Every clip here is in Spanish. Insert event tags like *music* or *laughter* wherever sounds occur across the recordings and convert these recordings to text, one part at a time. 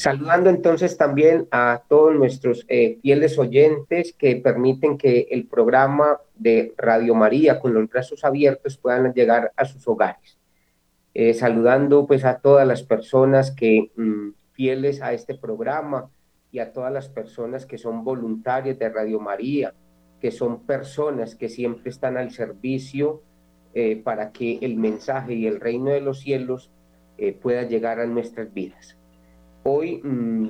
Saludando entonces también a todos nuestros eh, fieles oyentes que permiten que el programa de Radio María con los brazos abiertos puedan llegar a sus hogares. Eh, saludando pues a todas las personas que mm, fieles a este programa y a todas las personas que son voluntarias de Radio María, que son personas que siempre están al servicio eh, para que el mensaje y el reino de los cielos pueda llegar a nuestras vidas. Hoy, mm,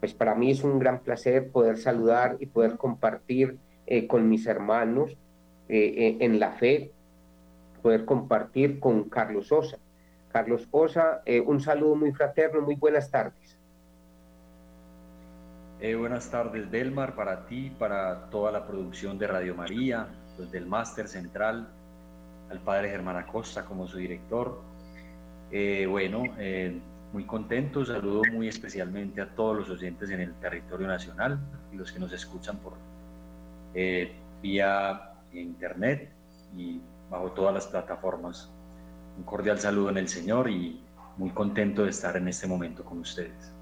pues para mí es un gran placer poder saludar y poder compartir eh, con mis hermanos eh, eh, en la fe, poder compartir con Carlos Osa. Carlos Osa, un saludo muy fraterno, muy buenas tardes. buenas tardes, Delmar, para ti, para toda la producción de Radio María, desde del Máster Central, al padre Germán Acosta como su director. bueno, muy contento. Saludo muy especialmente a todos los oyentes en el territorio nacional y los que nos escuchan por eh, vía internet y bajo todas las plataformas. Un cordial saludo en el Señor y muy contento de estar en este momento con ustedes.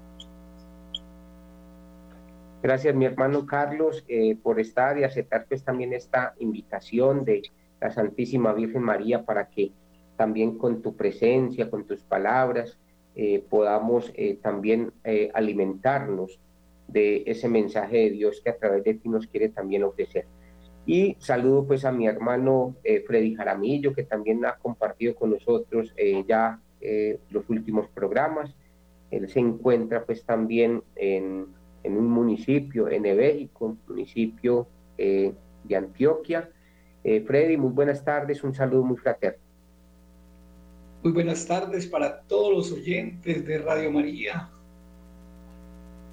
Gracias, mi hermano Carlos, eh, por estar y aceptar pues también esta invitación de la Santísima Virgen María para que también con tu presencia, con tus palabras, eh, podamos eh, también eh, alimentarnos de ese mensaje de Dios que a través de ti nos quiere también ofrecer. Y saludo pues a mi hermano Freddy Jaramillo, que también ha compartido con nosotros ya los últimos programas. Él se encuentra pues también en, en un municipio en México, municipio de Antioquia. Freddy, muy buenas tardes, un saludo muy fraterno. Muy buenas tardes para todos los oyentes de Radio María,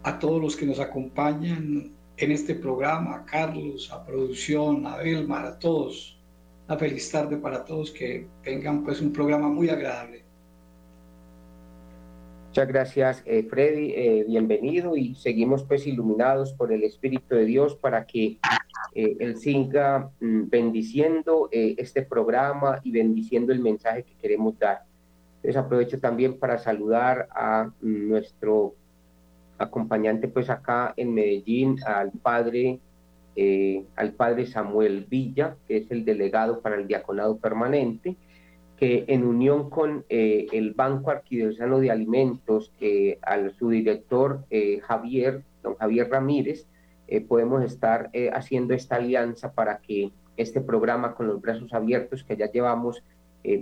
a todos los que nos acompañan en este programa, a Carlos, a producción, a Belmar, a todos. Una feliz tarde para todos, que tengan pues un programa muy agradable. Muchas gracias, eh, Freddy. Eh, bienvenido y seguimos pues iluminados por el Espíritu de Dios para que eh, Él siga mm, bendiciendo este programa y bendiciendo el mensaje que queremos dar. Entonces aprovecho también para saludar a nuestro acompañante pues acá en Medellín, al padre, al padre Samuel Villa, que es el delegado para el diaconado permanente que en unión con eh, el Banco Arquidiocesano de Alimentos, eh, al su director eh, Javier, don Javier Ramírez, podemos estar haciendo esta alianza para que este programa con los brazos abiertos, que ya llevamos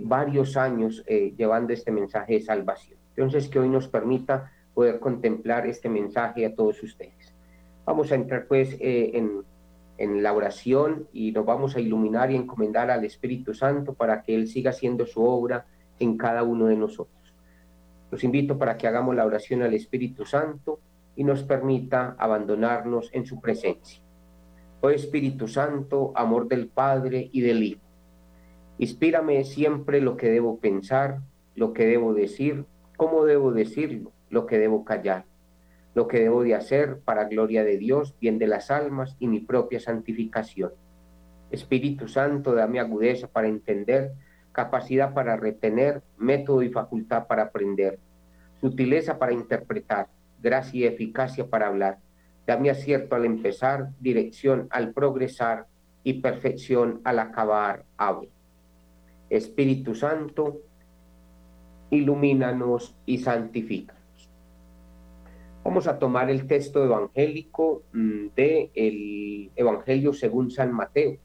varios años llevando este mensaje de salvación. Entonces, que hoy nos permita poder contemplar este mensaje a todos ustedes. Vamos a entrar pues en en la oración y nos vamos a iluminar y encomendar al Espíritu Santo para que Él siga haciendo su obra en cada uno de nosotros. Los invito para que hagamos la oración al Espíritu Santo y nos permita abandonarnos en su presencia. Oh Espíritu Santo, amor del Padre y del Hijo, inspírame siempre lo que debo pensar, lo que debo decir, cómo debo decirlo, lo que debo callar lo que debo de hacer para gloria de Dios, bien de las almas y mi propia santificación. Espíritu Santo, dame agudeza para entender, capacidad para retener, método y facultad para aprender, sutileza para interpretar, gracia y eficacia para hablar. Dame acierto al empezar, dirección al progresar y perfección al acabar. Ave. Espíritu Santo, ilumínanos y santifica. Vamos a tomar el texto evangélico mm, del el Evangelio según San Mateo,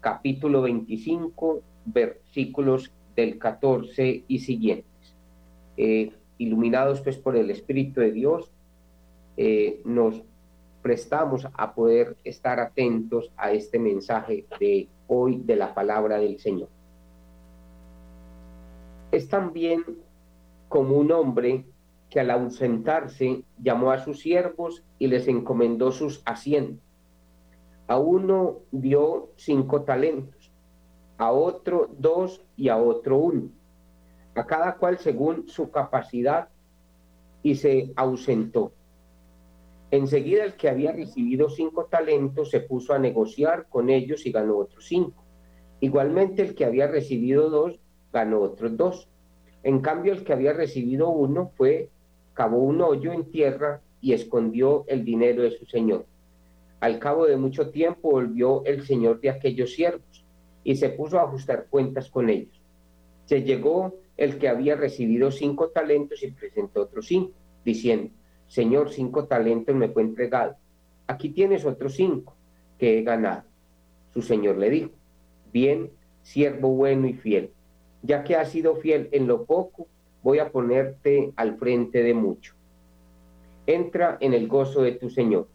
capítulo 25, versículos del 14 y siguientes. Eh, iluminados pues por el Espíritu de Dios, eh, nos prestamos a poder estar atentos a este mensaje de hoy de la palabra del Señor. Es también como un hombre que al ausentarse llamó a sus siervos y les encomendó sus haciendas. A uno dio cinco talentos, a otro dos y a otro uno, a cada cual según su capacidad y se ausentó. Enseguida el que había recibido cinco talentos se puso a negociar con ellos y ganó otros cinco. Igualmente el que había recibido dos ganó otros dos. En cambio el que había recibido uno fue cavó un hoyo en tierra y escondió el dinero de su señor. Al cabo de mucho tiempo volvió el señor de aquellos siervos y se puso a ajustar cuentas con ellos. Se llegó el que había recibido cinco talentos y presentó otros cinco, diciendo, Señor, cinco talentos me fue entregado. Aquí tienes otros cinco que he ganado. Su señor le dijo, bien, siervo bueno y fiel, ya que has sido fiel en lo poco, voy a ponerte al frente de mucho. Entra en el gozo de tu Señor.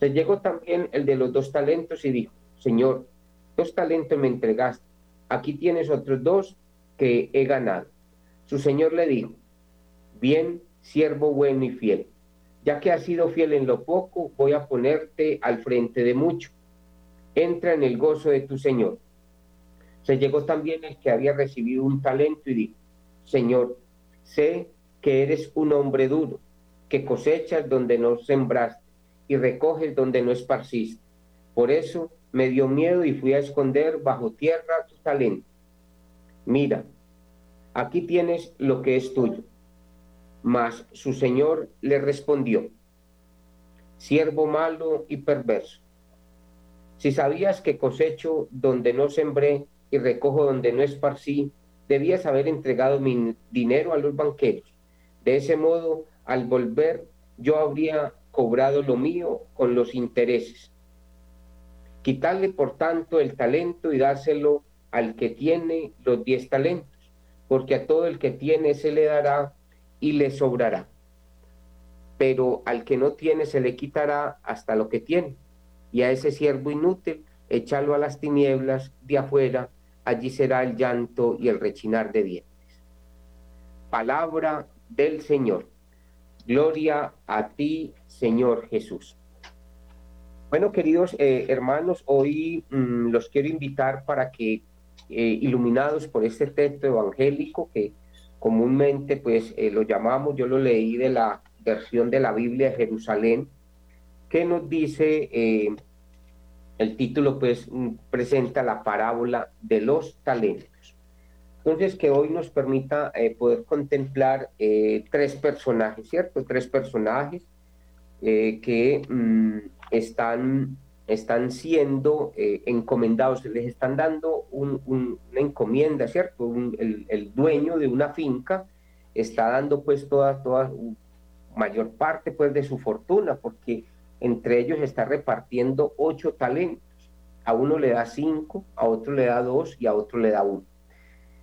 Se llegó también el de los dos talentos y dijo, Señor, dos talentos me entregaste, aquí tienes otros dos que he ganado. Su Señor le dijo, bien, siervo bueno y fiel, ya que has sido fiel en lo poco, voy a ponerte al frente de mucho. Entra en el gozo de tu Señor. Se llegó también el que había recibido un talento y dijo, Señor, sé que eres un hombre duro, que cosechas donde no sembraste y recoges donde no esparciste. Por eso me dio miedo y fui a esconder bajo tierra tu talento. Mira, aquí tienes lo que es tuyo. Mas su señor le respondió, siervo malo y perverso. Si sabías que cosecho donde no sembré y recojo donde no esparcí, debías haber entregado mi dinero a los banqueros. De ese modo, al volver, yo habría cobrado lo mío con los intereses. Quitarle, por tanto, el talento y dárselo al que tiene los diez talentos, porque a todo el que tiene se le dará y le sobrará. Pero al que no tiene se le quitará hasta lo que tiene. Y a ese siervo inútil, échalo a las tinieblas de afuera, allí será el llanto y el rechinar de dientes. Palabra del Señor. Gloria a ti, Señor Jesús. Bueno, queridos eh, hermanos, hoy mm, los quiero invitar para que, eh, iluminados por este texto evangélico que comúnmente pues eh, lo llamamos, yo lo leí de la versión de la Biblia de Jerusalén, que nos dice el título pues mm, presenta la parábola de los talentos. Entonces que hoy nos permita eh, poder contemplar eh, tres personajes, ¿cierto? Tres personajes eh, que mm, están, están siendo encomendados, les están dando una encomienda, ¿cierto? el, el, dueño de una finca está dando pues toda, toda mayor parte pues de su fortuna porque entre ellos está repartiendo ocho talentos. A uno le da cinco, a otro le da dos y a otro le da uno.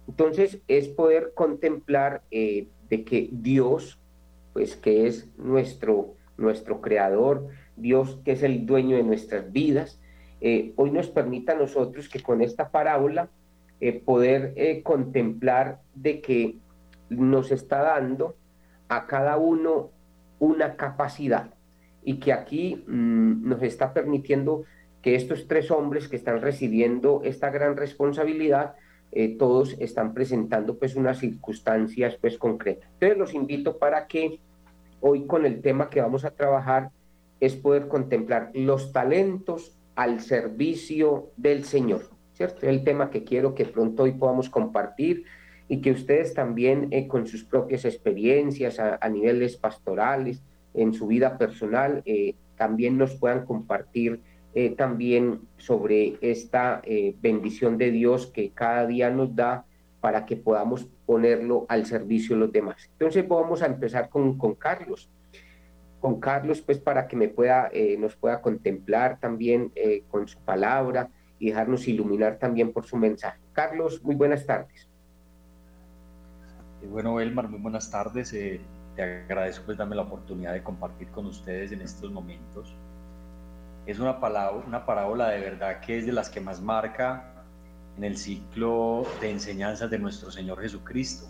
Entonces es poder contemplar eh, de que Dios, pues que es nuestro, nuestro creador, Dios que es el dueño de nuestras vidas, eh, hoy nos permita a nosotros que con esta parábola eh, poder contemplar de que nos está dando a cada uno una capacidad y que aquí mm, nos está permitiendo que estos tres hombres que están recibiendo esta gran responsabilidad, eh, todos están presentando pues unas circunstancias pues concretas. Entonces los invito para que hoy con el tema que vamos a trabajar es poder contemplar los talentos al servicio del Señor, ¿cierto? El tema que quiero que pronto hoy podamos compartir y que ustedes también eh, con sus propias experiencias a niveles pastorales, en su vida personal eh, también nos puedan compartir eh, también sobre esta bendición de Dios que cada día nos da para que podamos ponerlo al servicio de los demás. Entonces vamos a empezar con, con Carlos. Con Carlos, pues para que me pueda, nos pueda contemplar también con su palabra y dejarnos iluminar también por su mensaje. Carlos, muy buenas tardes. Bueno, Elmar, muy buenas tardes te agradezco pues darme la oportunidad de compartir con ustedes en estos momentos. Es una, palabra, una parábola de verdad que es de las que más marca en el ciclo de enseñanzas de nuestro Señor Jesucristo.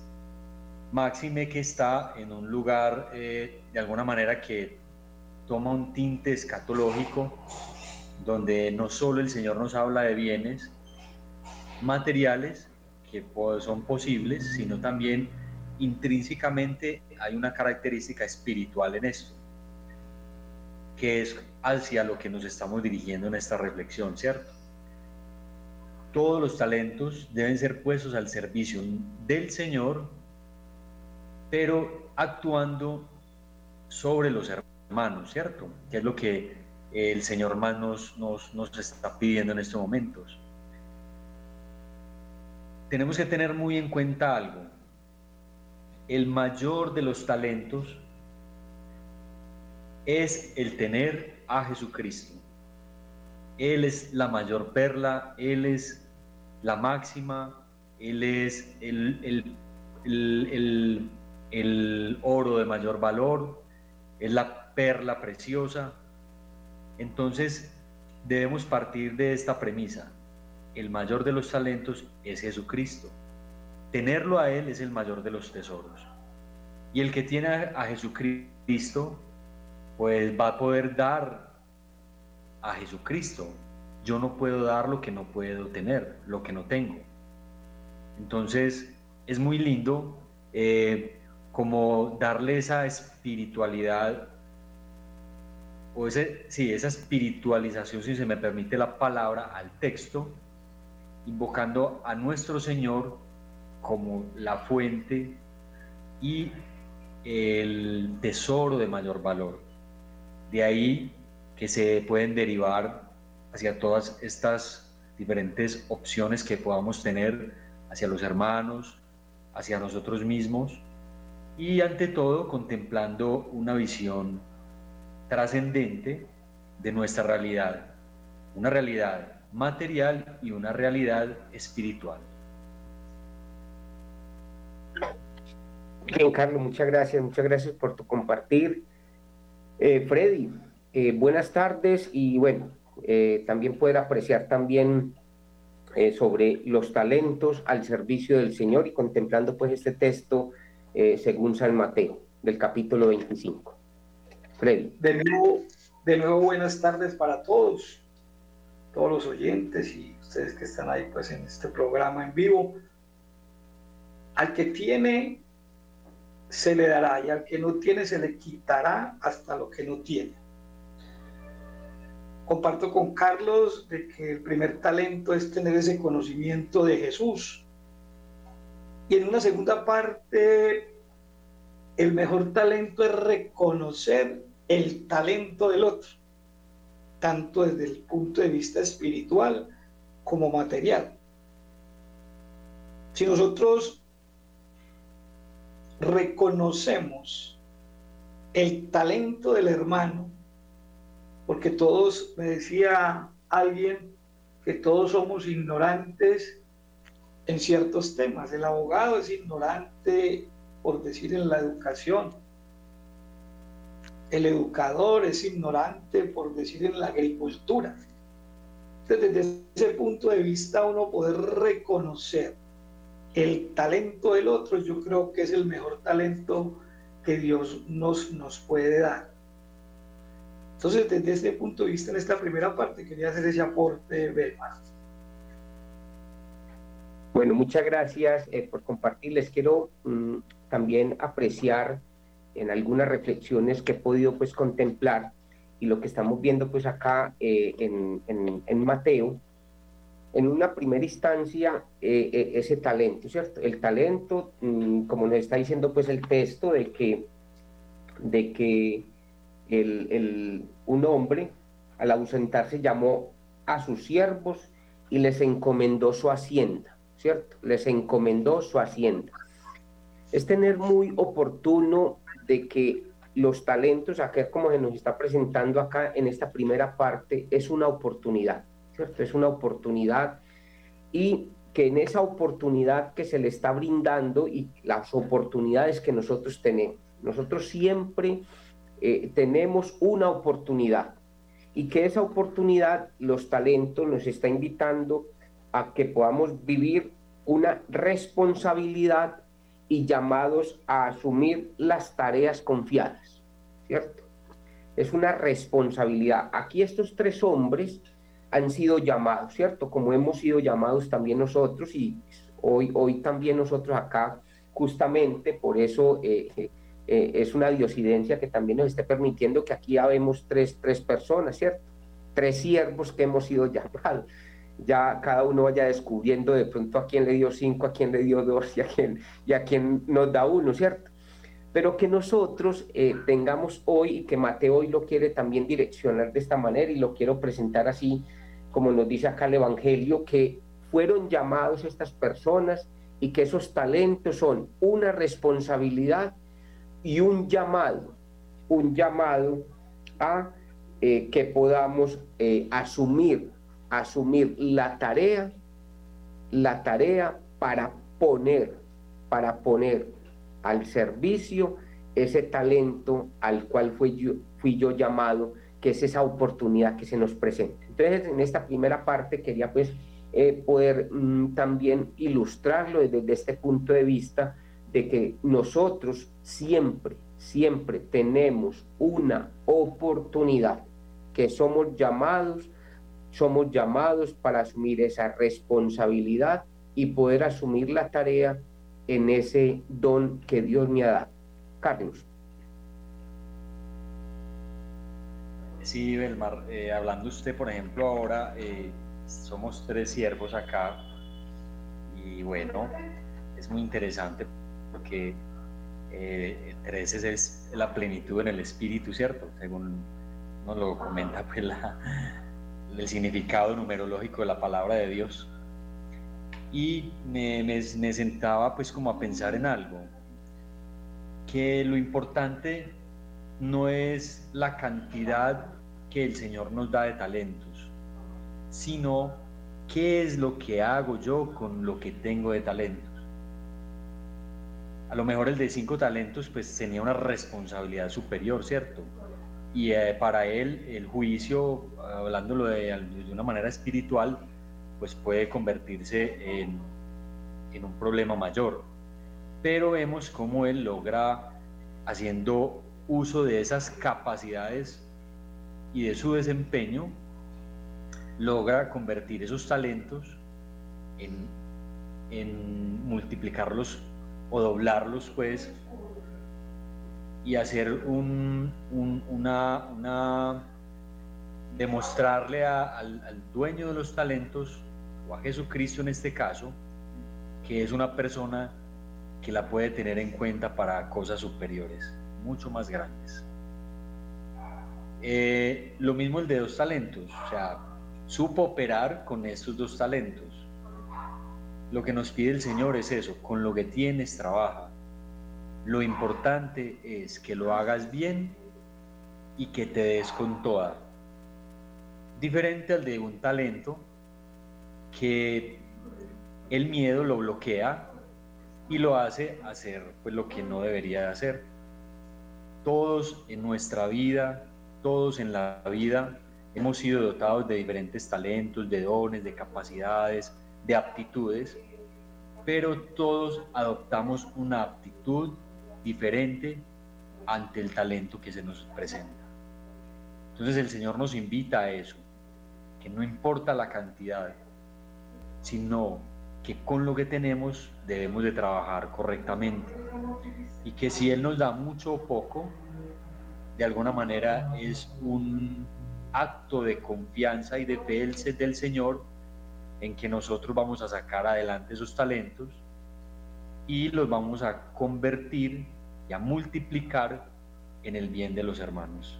Máxime que está en un lugar eh, de alguna manera que toma un tinte escatológico, donde no solo el Señor nos habla de bienes materiales que son posibles, sino también intrínsecamente hay una característica espiritual en esto, que es hacia lo que nos estamos dirigiendo en esta reflexión, ¿cierto? Todos los talentos deben ser puestos al servicio del Señor, pero actuando sobre los hermanos, ¿cierto? Que es lo que el Señor más nos, nos, nos está pidiendo en estos momentos. Tenemos que tener muy en cuenta algo. El mayor de los talentos es el tener a Jesucristo. Él es la mayor perla, Él es la máxima, Él es el, el, oro de mayor valor, es la perla preciosa. Entonces debemos partir de esta premisa. El mayor de los talentos es Jesucristo. Tenerlo a Él es el mayor de los tesoros. Y el que tiene a Jesucristo, pues va a poder dar a Jesucristo. Yo no puedo dar lo que no puedo tener, lo que no tengo. Entonces, es muy lindo eh, como darle esa espiritualidad, o ese, sí, esa espiritualización, si se me permite la palabra, al texto, invocando a nuestro Señor como la fuente y el tesoro de mayor valor. De ahí que se pueden derivar hacia todas estas diferentes opciones que podamos tener hacia los hermanos, hacia nosotros mismos y ante todo contemplando una visión trascendente de nuestra realidad, una realidad material y una realidad espiritual. Bien, Carlos, muchas gracias, muchas gracias por tu compartir. Eh, Freddy, eh, buenas tardes y bueno, eh, también poder apreciar también sobre los talentos al servicio del Señor y contemplando pues este texto según San Mateo del capítulo 25. Freddy. De nuevo, de nuevo buenas tardes para todos, todos los oyentes y ustedes que están ahí pues en este programa en vivo. Al que tiene se le dará y al que no tiene se le quitará hasta lo que no tiene. Comparto con Carlos de que el primer talento es tener ese conocimiento de Jesús. Y en una segunda parte, el mejor talento es reconocer el talento del otro, tanto desde el punto de vista espiritual como material. Si nosotros reconocemos el talento del hermano, porque todos, me decía alguien, que todos somos ignorantes en ciertos temas. El abogado es ignorante, por decir, en la educación. El educador es ignorante, por decir, en la agricultura. Entonces, desde ese punto de vista, uno poder reconocer el talento del otro, yo creo que es el mejor talento que Dios nos, nos puede dar. Entonces, desde este punto de vista, en esta primera parte, quería hacer ese aporte, Belmar. Bueno, muchas gracias eh, por compartir. Les quiero mm, también apreciar en algunas reflexiones que he podido pues contemplar y lo que estamos viendo pues acá eh, en, Mateo, en una primera instancia eh, ese talento, ¿cierto? El talento, mm, como nos está diciendo pues el texto, de que, de que el, un hombre al ausentarse llamó a sus siervos y les encomendó su hacienda, ¿cierto? Les encomendó su hacienda. Es tener muy oportuno de que los talentos, acá como se nos está presentando acá en esta primera parte, es una oportunidad, ¿cierto? Es una oportunidad y que en esa oportunidad que se le está brindando y las oportunidades que nosotros tenemos, nosotros siempre eh, tenemos una oportunidad y que esa oportunidad, los talentos, nos está invitando a que podamos vivir una responsabilidad y llamados a asumir las tareas confiadas, ¿cierto? Es una responsabilidad. Aquí estos tres hombres han sido llamados, ¿cierto? Como hemos sido llamados también nosotros y hoy, hoy también nosotros acá, justamente por eso eh, eh, es una diosidencia que también nos está permitiendo que aquí habemos tres, tres personas, ¿cierto? Tres siervos que hemos sido *laughs* llamados. Ya cada uno vaya descubriendo de pronto a quién le dio cinco, a quién le dio dos y a quién, y a quién nos da uno, ¿cierto? pero que nosotros eh, tengamos hoy, y que Mateo hoy lo quiere también direccionar de esta manera, y lo quiero presentar así, como nos dice acá el Evangelio, que fueron llamados estas personas y que esos talentos son una responsabilidad y un llamado, un llamado a eh, que podamos eh, asumir, asumir la tarea, la tarea para poner, para poner al servicio ese talento al cual fui yo, fui yo llamado, que es esa oportunidad que se nos presenta. Entonces, en esta primera parte quería pues eh, poder mm, también ilustrarlo desde, este punto de vista de que nosotros siempre, siempre tenemos una oportunidad, que somos llamados, somos llamados para asumir esa responsabilidad y poder asumir la tarea en ese don que Dios me ha dado. Carlos. Sí, Belmar, eh, hablando usted, por ejemplo, ahora, eh, somos tres siervos acá y bueno, es muy interesante porque eh, tres es la plenitud en el espíritu, ¿cierto? Según nos lo comenta pues el significado numerológico de la palabra de Dios. Y me, me, sentaba pues como a pensar en algo, que lo importante no es la cantidad que el Señor nos da de talentos, sino qué es lo que hago yo con lo que tengo de talentos. A lo mejor el de cinco talentos pues tenía una responsabilidad superior, ¿cierto? Y eh, para él el juicio, hablándolo de, de, una manera espiritual, pues puede convertirse en, en un problema mayor. Pero vemos cómo él logra, haciendo uso de esas capacidades y de su desempeño, logra convertir esos talentos en, en multiplicarlos o doblarlos, pues, y hacer un, una, una, demostrarle al, al dueño de los talentos, o a Jesucristo en este caso, que es una persona que la puede tener en cuenta para cosas superiores, mucho más grandes. Eh, lo mismo el de dos talentos, o sea, supo operar con estos dos talentos. Lo que nos pide el Señor es eso, con lo que tienes trabaja. Lo importante es que lo hagas bien y que te des con toda. Diferente al de un talento que el miedo lo bloquea y lo hace hacer pues lo que no debería hacer. Todos en nuestra vida, todos en la vida Hemos sido dotados de diferentes talentos, de dones, de capacidades, de aptitudes, pero todos adoptamos una aptitud diferente ante el talento que se nos presenta. Entonces el Señor nos invita a eso, que no importa la cantidad, sino que con lo que tenemos debemos de trabajar correctamente y que si Él nos da mucho o poco, de alguna manera es un acto de confianza y de fe del Señor en que nosotros vamos a sacar adelante esos talentos y los vamos a convertir y a multiplicar en el bien de los hermanos.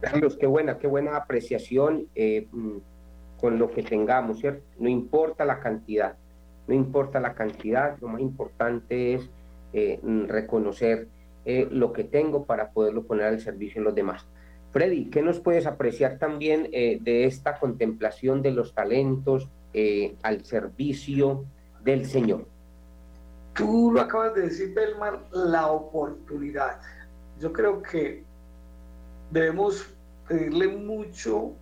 Carlos, qué buena, qué buena apreciación eh, mm, con lo que tengamos, ¿cierto? No importa la cantidad, no importa la cantidad, lo más importante es eh, mm, reconocer eh, lo que tengo para poderlo poner al servicio de los demás. Freddy, ¿qué nos puedes apreciar también de esta contemplación de los talentos eh, al servicio del Señor? Tú lo acabas de decir, Belmar, la oportunidad. Yo creo que debemos pedirle mucho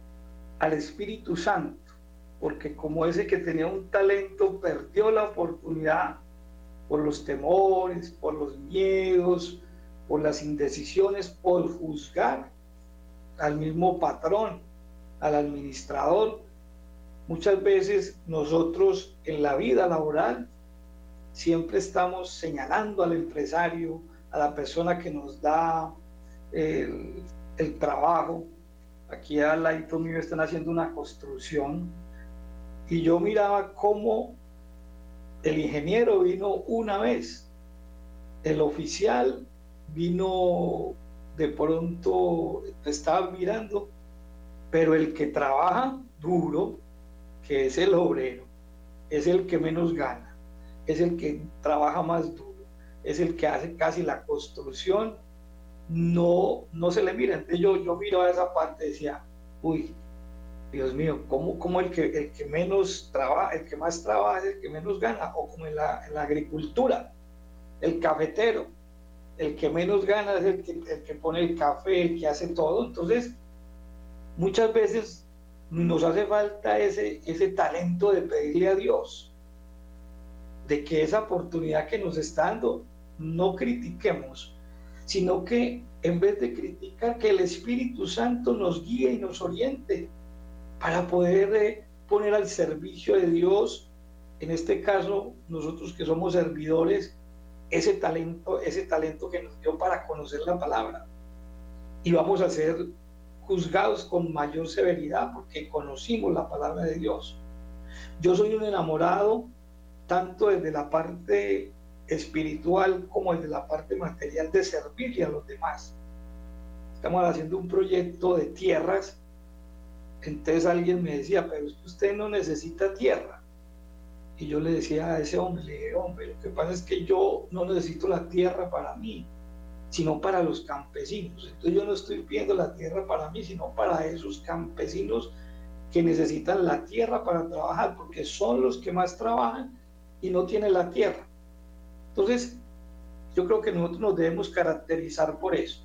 al Espíritu Santo, porque como ese que tenía un talento perdió la oportunidad por los temores, por los miedos, por las indecisiones, por juzgar al mismo patrón, al administrador. Muchas veces nosotros en la vida laboral siempre estamos señalando al empresario, a la persona que nos da el, trabajo. Aquí al lado mío están haciendo una construcción y yo miraba cómo el ingeniero vino una vez el oficial vino de pronto, estaba mirando, pero el que trabaja duro, que es el obrero, es el que menos gana, es el que trabaja más duro, es el que hace casi la construcción, no, no se le mira. Entonces yo, yo miro a esa parte y decía, uy, Dios mío, ¿cómo, cómo el, que, el que menos trabaja, el que más trabaja el que menos gana? O como en la, en la agricultura, el cafetero, el que menos gana es el que, el que pone el café, el que hace todo. Entonces, muchas veces nos hace falta ese, ese talento de pedirle a Dios, de que esa oportunidad que nos está dando, no critiquemos, sino que en vez de criticar, que el Espíritu Santo nos guíe y nos oriente para poder eh, poner al servicio de Dios, en este caso nosotros que somos servidores, ese talento, ese talento que nos dio para conocer la palabra. Y vamos a ser juzgados con mayor severidad porque conocimos la palabra de Dios. Yo soy un enamorado tanto desde la parte espiritual como desde la parte material de servirle a los demás. Estamos haciendo un proyecto de tierras. Entonces alguien me decía, pero usted no necesita tierra. Y yo le decía a ese hombre, le hombre, lo que pasa es que yo no necesito la tierra para mí, sino para los campesinos. Entonces yo no estoy pidiendo la tierra para mí, sino para esos campesinos que necesitan la tierra para trabajar, porque son los que más trabajan y no tienen la tierra. Entonces, yo creo que nosotros nos debemos caracterizar por eso.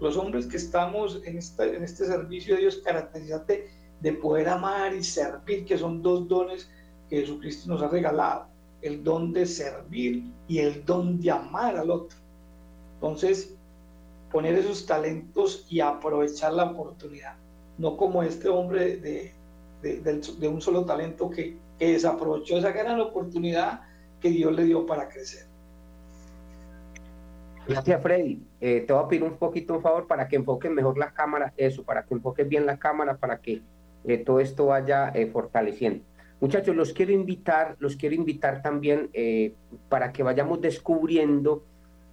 Los hombres que estamos en, en este servicio de Dios, caracterizate de poder amar y servir, que son dos dones que Jesucristo nos ha regalado. El don de servir y el don de amar al otro. Entonces, poner esos talentos y aprovechar la oportunidad. No como este hombre de, de, un solo talento que, que, desaprovechó esa gran oportunidad que Dios le dio para crecer. Gracias, Freddy. Eh, te voy a pedir un poquito un favor para que enfoques mejor la cámara, eso, para que enfoques bien la cámara, para que eh, todo esto vaya eh, fortaleciendo. Muchachos, los quiero invitar, los quiero invitar también para que vayamos descubriendo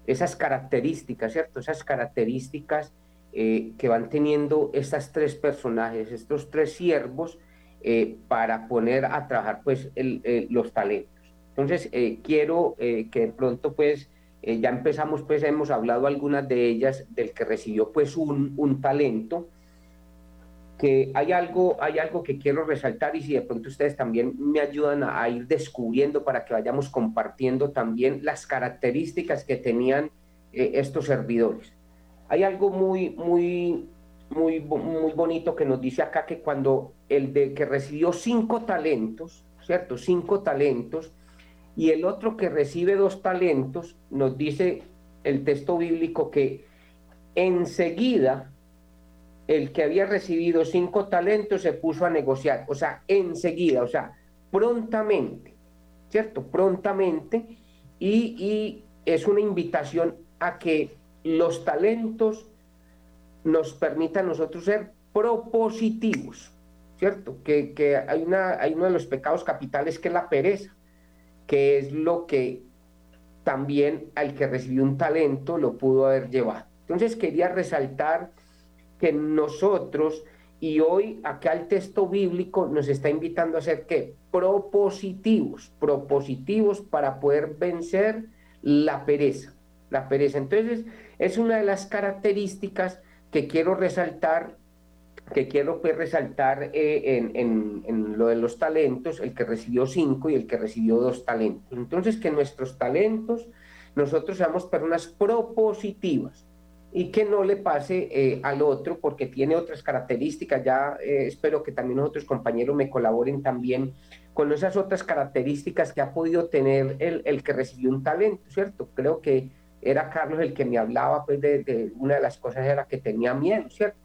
esas características, ¿cierto? Esas características eh, que van teniendo estas tres personajes, estos tres siervos, eh, para poner a trabajar pues los talentos. Entonces, eh, quiero que de pronto pues ya empezamos, pues hemos hablado algunas de ellas, del que recibió pues un, un talento, que hay algo, hay algo que quiero resaltar y si de pronto ustedes también me ayudan a, ir descubriendo para que vayamos compartiendo también las características que tenían eh, estos servidores. Hay algo muy, muy, muy, muy bonito que nos dice acá que cuando el de que recibió cinco talentos, ¿cierto? Cinco talentos, y el otro que recibe dos talentos, nos dice el texto bíblico que enseguida el que había recibido cinco talentos se puso a negociar, o sea, enseguida, o sea, prontamente, ¿cierto? Prontamente, y, es una invitación a que los talentos nos permitan nosotros ser propositivos, ¿cierto? Que, hay, una, hay uno de los pecados capitales que es la pereza, que es lo que también al que recibió un talento lo pudo haber llevado. Entonces quería resaltar que nosotros, y hoy acá el texto bíblico nos está invitando a ser que propositivos, propositivos para poder vencer la pereza, la pereza. Entonces, es una de las características que quiero resaltar que quiero pues, resaltar eh, en, en, en, lo de los talentos, el que recibió cinco y el que recibió dos talentos. Entonces, que nuestros talentos, nosotros seamos personas propositivas, y que no le pase eh, al otro porque tiene otras características. Ya eh, espero que también otros compañeros me colaboren también con esas otras características que ha podido tener el, el que recibió un talento, ¿cierto? Creo que era Carlos el que me hablaba pues de, una de las cosas era que tenía miedo, ¿cierto?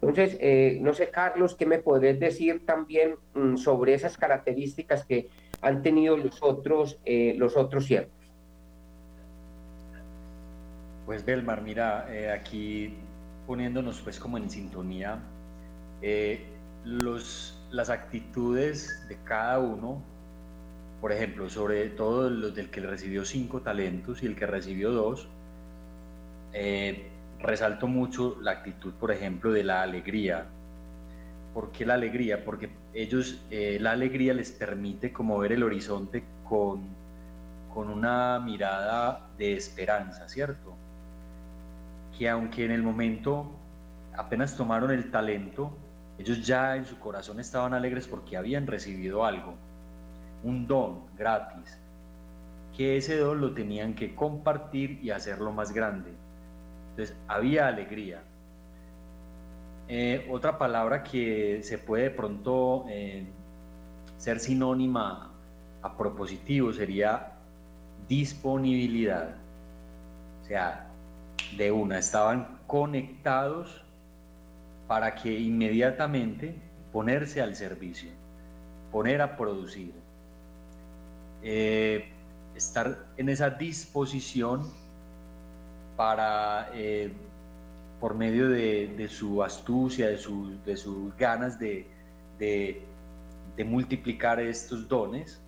Entonces, eh, no sé, Carlos, ¿qué me podrías decir también mm, sobre esas características que han tenido los otros, los otros ciertos? Pues Belmar, mira, eh, aquí poniéndonos pues como en sintonía, eh, los, las actitudes de cada uno por ejemplo, sobre todo los del que recibió cinco talentos y el que recibió dos, eh, resalto mucho la actitud, por ejemplo, de la alegría. ¿Por qué la alegría? Porque ellos, la alegría les permite como ver el horizonte con, con una mirada de esperanza, ¿cierto? Que aunque en el momento apenas tomaron el talento, ellos ya en su corazón estaban alegres porque habían recibido algo, un don gratis, que ese don lo tenían que compartir y hacerlo más grande. Entonces había alegría. Eh, otra palabra que se puede de pronto eh, ser sinónima a propositivo sería disponibilidad. O sea, de una, estaban conectados para que inmediatamente ponerse al servicio, poner a producir, eh, estar en esa disposición para, eh, por medio de, su astucia, de, sus ganas de, de multiplicar estos dones,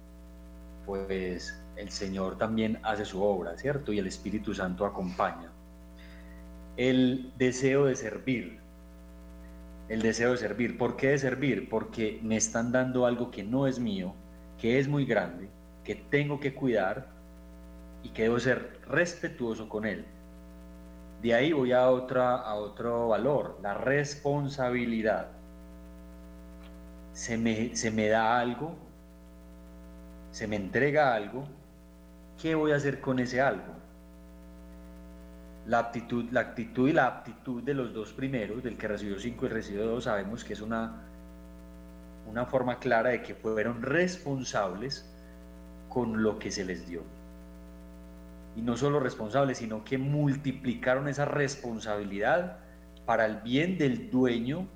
pues el Señor también hace su obra, ¿cierto? Y el Espíritu Santo acompaña. El deseo de servir, el deseo de servir. ¿Por qué de servir? Porque me están dando algo que no es mío, que es muy grande, que tengo que cuidar y que debo ser respetuoso con él. De ahí voy a, otra, a otro valor, la responsabilidad. Se me, se me da algo, se me entrega algo, ¿qué voy a hacer con ese algo? La actitud, la actitud y la aptitud de los dos primeros, del que recibió cinco y recibió dos, sabemos que es una, una forma clara de que fueron responsables con lo que se les dio. Y no solo responsables, sino que multiplicaron esa responsabilidad para el bien del dueño,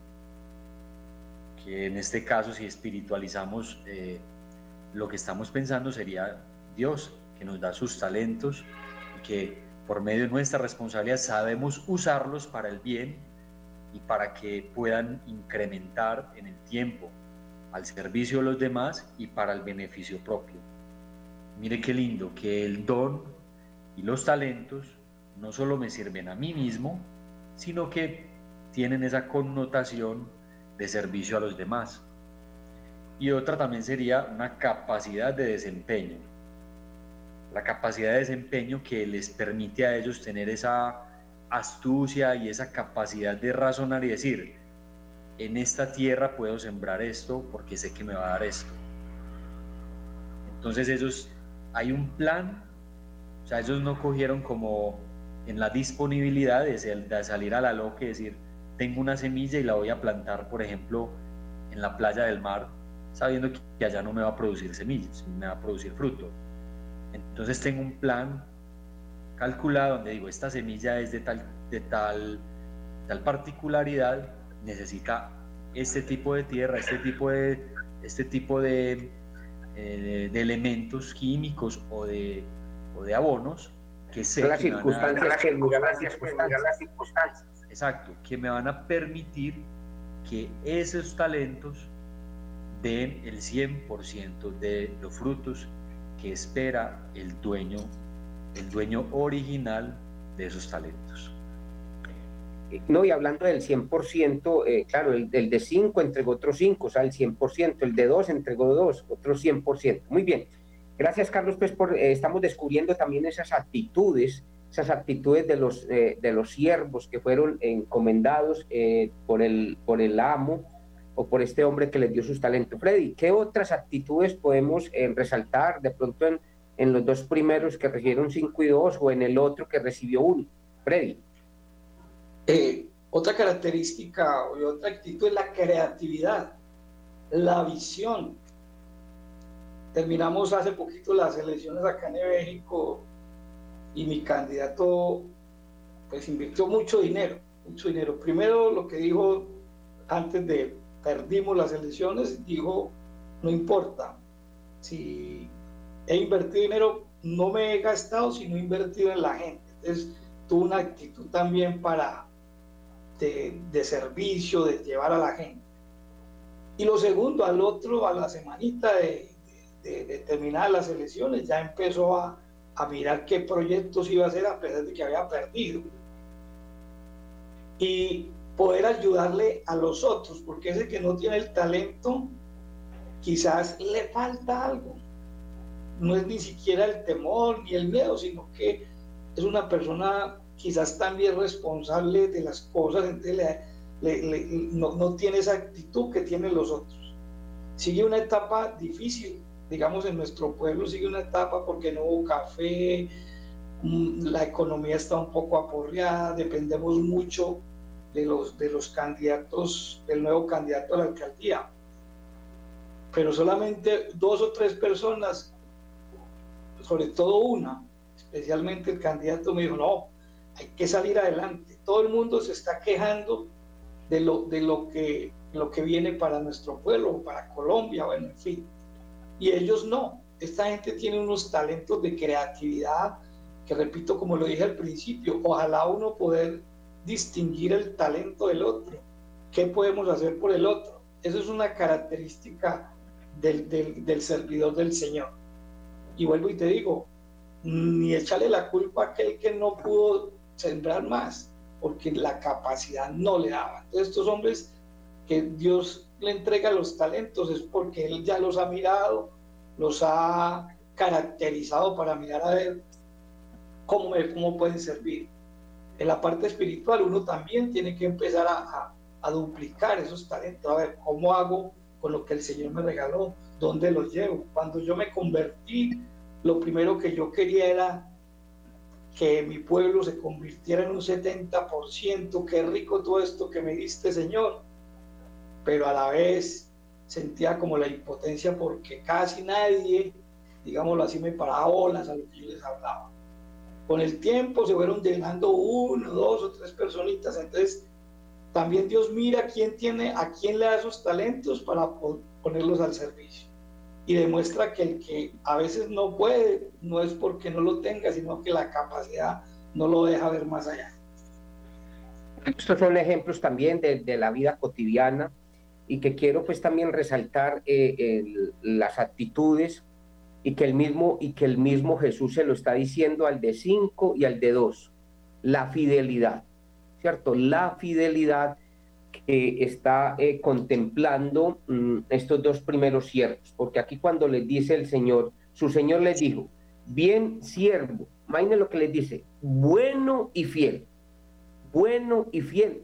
que en este caso si espiritualizamos eh, lo que estamos pensando sería Dios, que nos da sus talentos y que por medio de nuestra responsabilidad sabemos usarlos para el bien y para que puedan incrementar en el tiempo al servicio de los demás y para el beneficio propio. Mire qué lindo que el don y los talentos no solo me sirven a mí mismo, sino que tienen esa connotación de servicio a los demás. Y otra también sería una capacidad de desempeño la capacidad de desempeño que les permite a ellos tener esa astucia y esa capacidad de razonar y decir, en esta tierra puedo sembrar esto porque sé que me va a dar esto. Entonces ellos, hay un plan, o sea, ellos no cogieron como en la disponibilidad de, salir a la loca y decir, tengo una semilla y la voy a plantar, por ejemplo, en la playa del mar, sabiendo que allá no me va a producir semillas, me va a producir fruto entonces tengo un plan calculado donde digo, esta semilla es de tal, de tal, tal particularidad, necesita este tipo de tierra, este tipo de, este tipo de, eh, de elementos químicos o de, o de abonos que se las circunstancias, las circunstancias. Exacto, que me van a permitir que esos talentos den el 100% de los frutos que espera el dueño, el dueño original de esos talentos. No, y hablando del 100%, eh, claro, el, de 5 entregó otros 5, o sea, el 100%, el de 2 entregó 2, otro 100%. Muy bien. Gracias, Carlos, pues por, eh, estamos descubriendo también esas actitudes, esas actitudes de los, eh, de los siervos que fueron encomendados por, el, por el amo o por este hombre que les dio sus talentos. Freddy, ¿qué otras actitudes podemos eh, resaltar de pronto en, los dos primeros que recibieron 5 y 2 o en el otro que recibió 1? Freddy. Eh, otra característica o otra actitud es la creatividad, la visión. Terminamos hace poquito las elecciones acá en México y mi candidato pues invirtió mucho dinero, mucho dinero. Primero lo que dijo antes de perdimos las elecciones, dijo, no importa, si he invertido dinero, no me he gastado, sino invertido en la gente. Entonces, tuvo una actitud también para de, de, servicio, de llevar a la gente. Y lo segundo, al otro, a la semanita de, de, terminar las elecciones, ya empezó a, a mirar qué proyectos iba a hacer a pesar de que había perdido. Y poder ayudarle a los otros, porque ese que no tiene el talento, quizás le falta algo. No es ni siquiera el temor ni el miedo, sino que es una persona quizás también responsable de las cosas, entonces no, no tiene esa actitud que tienen los otros. Sigue una etapa difícil, digamos en nuestro pueblo sigue una etapa porque no hubo café, mm, la economía está un poco aporreada, dependemos mucho de los, de los candidatos, del nuevo candidato a la alcaldía. Pero solamente dos o tres personas, sobre todo una, especialmente el candidato me dijo, no, hay que salir adelante. Todo el mundo se está quejando de lo, de lo, que, lo que viene para nuestro pueblo, para Colombia, bueno, en fin. Y ellos no. Esta gente tiene unos talentos de creatividad que, repito, como lo dije al principio, ojalá uno poder distinguir el talento del otro. ¿Qué podemos hacer por el otro? Eso es una característica del, del, servidor del Señor. Y vuelvo y te digo, ni echarle la culpa a aquel que no pudo sembrar más, porque la capacidad no le daba. Estos hombres que Dios le entrega los talentos es porque Él ya los ha mirado, los ha caracterizado para mirar a ver cómo, cómo pueden servir en la parte espiritual uno también tiene que empezar a, duplicar esos talentos, a ver cómo hago con lo que el Señor me regaló, dónde los llevo. Cuando yo me convertí, lo primero que yo quería era que mi pueblo se convirtiera en un 70%, qué rico todo esto que me diste, Señor. Pero a la vez sentía como la impotencia porque casi nadie, digámoslo así, me paraba olas a lo que yo les hablaba con el tiempo se fueron llenando uno, dos o tres personitas. Entonces, también Dios mira quién tiene, a quién le da esos talentos para ponerlos al servicio. Y demuestra que el que a veces no puede, no es porque no lo tenga, sino que la capacidad no lo deja ver más allá. Estos son ejemplos también de, la vida cotidiana y que quiero pues también resaltar eh, las actitudes y que el mismo y que el mismo Jesús se lo está diciendo al de cinco y al de dos. La fidelidad cierto la fidelidad que está eh, contemplando mm, estos dos primeros siervos. Porque aquí cuando les dice el Señor su Señor les dijo bien siervo imagínense lo que les dice bueno y fiel bueno y fiel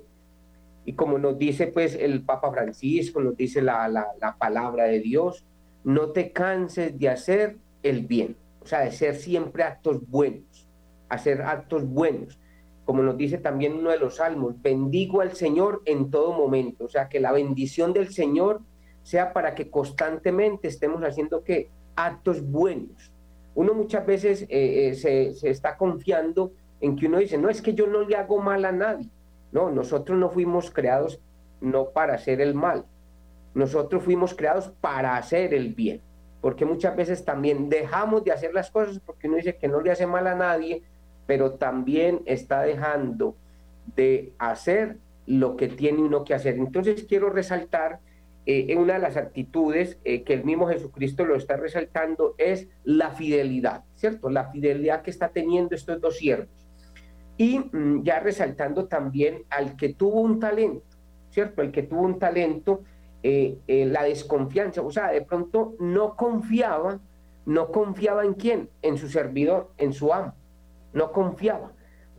y como nos dice pues el Papa Francisco nos dice la, la, la palabra de Dios no te canses de hacer el bien, o sea, de ser siempre actos buenos, hacer actos buenos. Como nos dice también uno de los salmos, bendigo al Señor en todo momento, o sea, que la bendición del Señor sea para que constantemente estemos haciendo que actos buenos. Uno muchas veces eh, eh, se, se está confiando en que uno dice, no es que yo no le hago mal a nadie. No, nosotros no fuimos creados no para hacer el mal, nosotros fuimos creados para hacer el bien, porque muchas veces también dejamos de hacer las cosas porque uno dice que no le hace mal a nadie, pero también está dejando de hacer lo que tiene uno que hacer. Entonces quiero resaltar eh, una de las actitudes eh, que el mismo Jesucristo lo está resaltando es la fidelidad, ¿cierto? La fidelidad que está teniendo estos dos siervos. Y mm, ya resaltando también al que tuvo un talento, ¿cierto? El que tuvo un talento eh, eh, la desconfianza, o sea, de pronto no confiaba, no confiaba en quién, en su servidor, en su amo, no confiaba.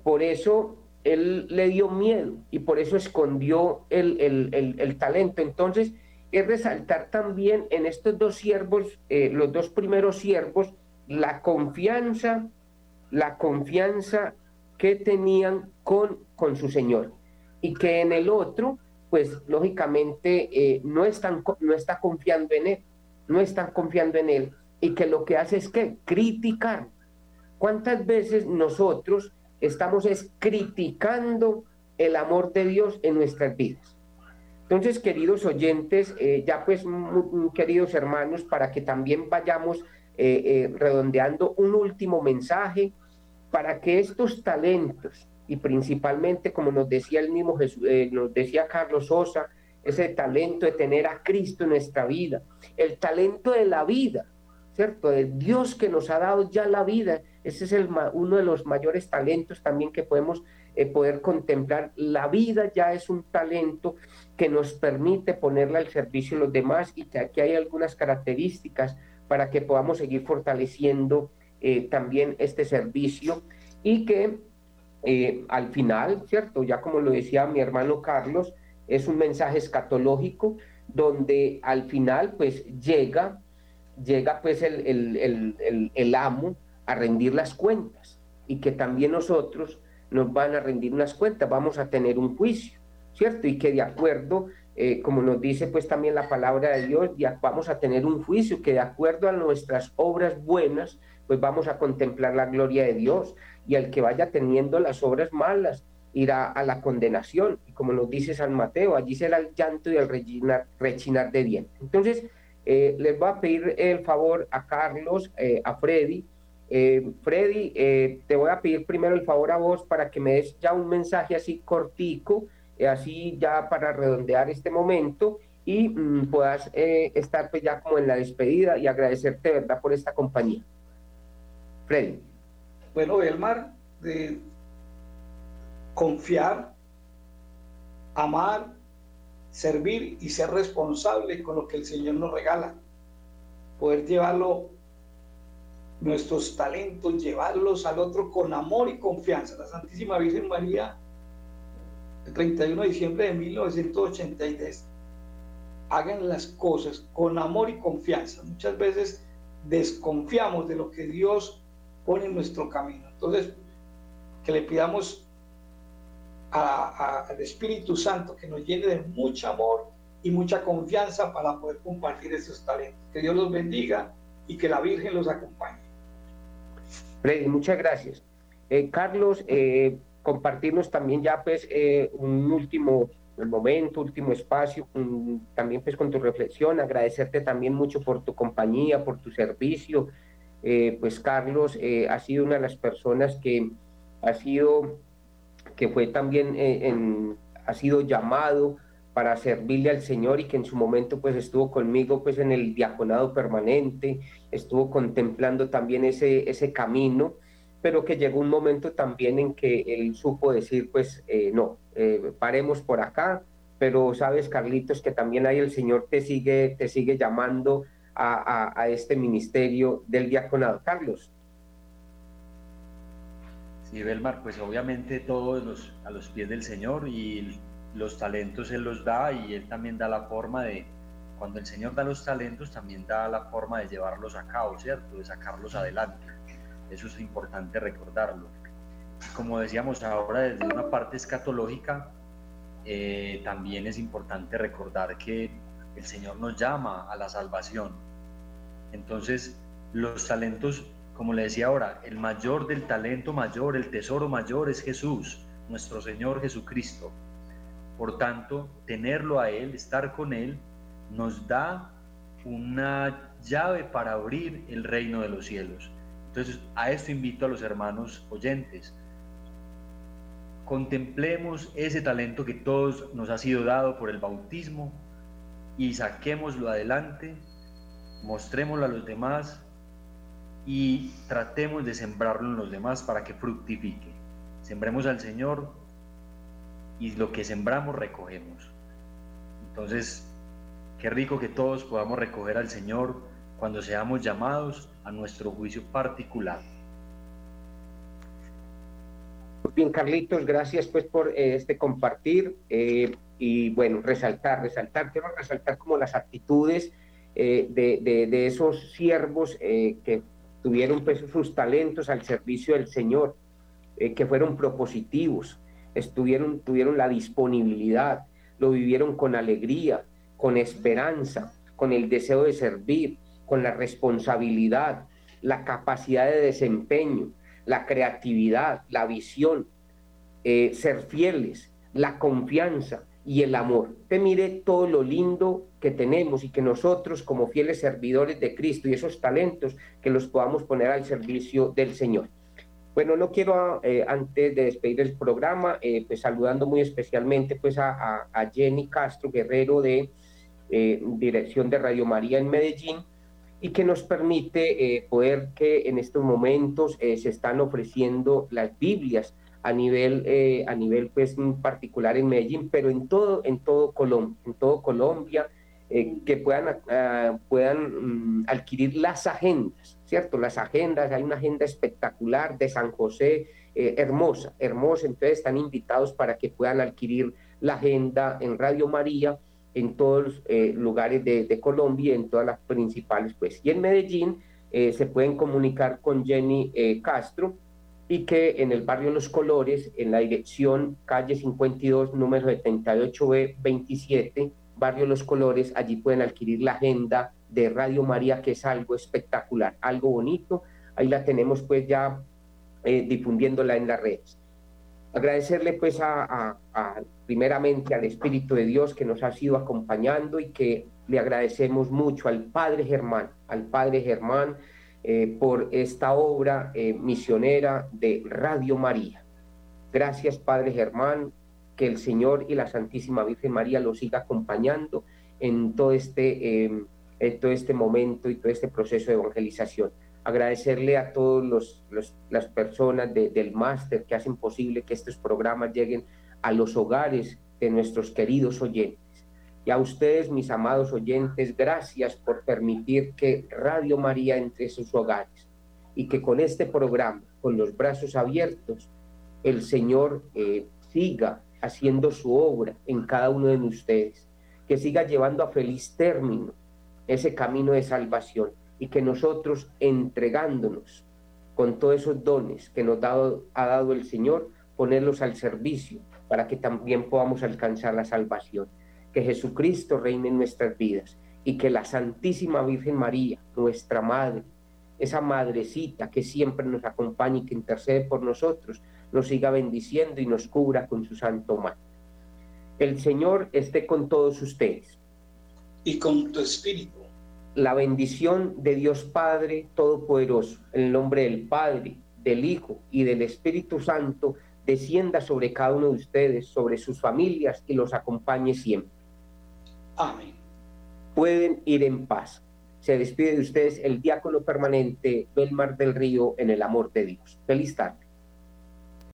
Por eso él le dio miedo y por eso escondió el, el, talento. Entonces, es resaltar también en estos dos siervos, eh, los dos primeros siervos, la confianza, la confianza que tenían con, con su Señor. Y que en el otro, pues lógicamente eh, no, están, no está confiando en él, no están confiando en él y que lo que hace es que criticar. ¿Cuántas veces nosotros estamos es criticando el amor de Dios en nuestras vidas? Entonces, queridos oyentes, eh, ya pues, queridos hermanos, para que también vayamos eh, redondeando un último mensaje, para que estos talentos y principalmente, como nos decía el mismo Jesús, eh, nos decía Carlos Sosa, ese talento de tener a Cristo en nuestra vida, el talento de la vida, ¿cierto? De Dios que nos ha dado ya la vida. Ese es el, uno de los mayores talentos también que podemos eh, poder contemplar. La vida ya es un talento que nos permite ponerla al servicio de los demás y que aquí hay algunas características para que podamos seguir fortaleciendo eh, también este servicio y que eh, al final, ¿cierto? Ya como lo decía mi hermano Carlos, es un mensaje escatológico donde al final pues llega, llega pues el, el, el, amo a rendir las cuentas y que también nosotros nos van a rendir unas cuentas, vamos a tener un juicio, ¿cierto? Y que de acuerdo, eh, como nos dice pues también la palabra de Dios, ya vamos a tener un juicio que de acuerdo a nuestras obras buenas, pues vamos a contemplar la gloria de Dios y al que vaya teniendo las obras malas, irá a la condenación. Y como nos dice San Mateo, allí será el llanto y el rechinar, de dientes. Entonces, eh, les voy a pedir el favor a Carlos, eh, a Freddy. Eh, Freddy, te voy a pedir primero el favor a vos para que me des ya un mensaje así cortico, así ya para redondear este momento y mm, puedas estar pues ya como en la despedida y agradecerte, ¿verdad?, por esta compañía. Freddy. Bueno, Elmar, de confiar, amar, servir y ser responsable con lo que el Señor nos regala. Poder llevarlo, nuestros talentos, llevarlos al otro con amor y confianza. La Santísima Virgen María, el 31 de diciembre de 1983, hagan las cosas con amor y confianza. Muchas veces desconfiamos de lo que Dios pone en nuestro camino. Entonces, que le pidamos al Espíritu Santo que nos llene de mucho amor y mucha confianza para poder compartir esos talentos. Que Dios los bendiga y que la Virgen los acompañe. Freddy, muchas gracias. Eh, Carlos, eh, compartirnos también ya pues eh, un último momento, último espacio, también pues con tu reflexión, agradecerte también mucho por tu compañía, por tu servicio. Pues Carlos ha sido una de las personas que ha sido que fue también eh, ha sido llamado para servirle al Señor y que en su momento pues estuvo conmigo pues en el diaconado permanente, estuvo contemplando también ese, ese camino, pero que llegó un momento también en que él supo decir pues eh, no, eh, paremos por acá, pero sabes Carlitos que también ahí el Señor te sigue, te sigue llamando a, a, a este ministerio del diaconado. Carlos. Sí, Belmar, pues obviamente todos a los pies del Señor y los talentos Él los da y Él también da la forma de, cuando el Señor da los talentos, también da la forma de llevarlos a cabo, ¿cierto? De sacarlos adelante. Eso es importante recordarlo. Como decíamos ahora, desde una parte escatológica, eh, también es importante recordar que el Señor nos llama a la salvación. Entonces, los talentos como le decía ahora, el mayor del talento mayor, el tesoro mayor es Jesús, nuestro Señor Jesucristo. Por tanto, tenerlo a Él, estar con Él, nos da una llave para abrir el reino de los cielos. Entonces, a esto invito a los hermanos oyentes. Contemplemos ese talento que todos nos ha sido dado por el bautismo y saquémoslo adelante, mostrémoslo a los demás y tratemos de sembrarlo en los demás para que fructifique. Sembremos al Señor y lo que sembramos recogemos. Entonces, qué rico que todos podamos recoger al Señor cuando seamos llamados a nuestro juicio particular. Bien, Carlitos, gracias pues por eh, este compartir eh, y bueno, resaltar, resaltar, quiero resaltar como las actitudes eh, de, de, esos siervos que tuvieron pues, sus talentos al servicio del Señor, eh, que fueron propositivos, estuvieron, tuvieron la disponibilidad, lo vivieron con alegría, con esperanza, con el deseo de servir, con la responsabilidad, la capacidad de desempeño, la creatividad, la visión, eh, ser fieles, la confianza y el amor. Te mire todo lo lindo que tenemos y que nosotros como fieles servidores de Cristo y esos talentos que los podamos poner al servicio del Señor. Bueno, no quiero eh, antes de despedir el programa, eh, pues saludando muy especialmente pues a, Jenny Castro Guerrero de eh, Dirección de Radio María en Medellín y que nos permite poder que en estos momentos se están ofreciendo las Biblias a nivel, a nivel pues, particular en Medellín, pero en todo, en todo Colombia, en todo Colombia, que puedan, ah, puedan mm, adquirir las agendas, ¿cierto? Las agendas, hay una agenda espectacular de San José, hermosa, hermosa, entonces están invitados para que puedan adquirir la agenda en Radio María en todos los eh, lugares de, Colombia, en todas las principales, pues. Y en Medellín eh, se pueden comunicar con Jenny eh, Castro y que en el barrio Los Colores, en la dirección calle 52, número 78B 27, barrio Los Colores, allí pueden adquirir la agenda de Radio María, que es algo espectacular, algo bonito. Ahí la tenemos pues ya difundiéndola en las redes. Agradecerle pues a, primeramente al Espíritu de Dios que nos ha sido acompañando y que le agradecemos mucho al Padre Germán, al Padre Germán eh, por esta obra eh, misionera de Radio María. Gracias Padre Germán, que el Señor y la Santísima Virgen María lo siga acompañando en todo este, eh, en todo este momento y todo este proceso de evangelización agradecerle a todas las personas del máster que hacen posible que estos programas lleguen a los hogares de nuestros queridos oyentes. Y a ustedes, mis amados oyentes, gracias por permitir que Radio María entre en sus hogares y que con este programa, con los brazos abiertos, el Señor eh, siga haciendo su obra en cada uno de ustedes, que siga llevando a feliz término ese camino de salvación y que nosotros entregándonos con todos esos dones que nos ha dado el Señor, ponerlos al servicio para que también podamos alcanzar la salvación. Que Jesucristo reine en nuestras vidas y que la Santísima Virgen María, nuestra Madre, esa madrecita que siempre nos acompaña y que intercede por nosotros, nos siga bendiciendo y nos cubra con su santo manto. El Señor esté con todos ustedes. Y con tu espíritu la bendición de Dios Padre Todopoderoso, en el nombre del Padre, del Hijo y del Espíritu Santo, descienda sobre cada uno de ustedes, sobre sus familias y los acompañe siempre. Amén. Pueden ir en paz. Se despide de ustedes el diácono permanente Belmar del Río en el amor de Dios. Feliz tarde.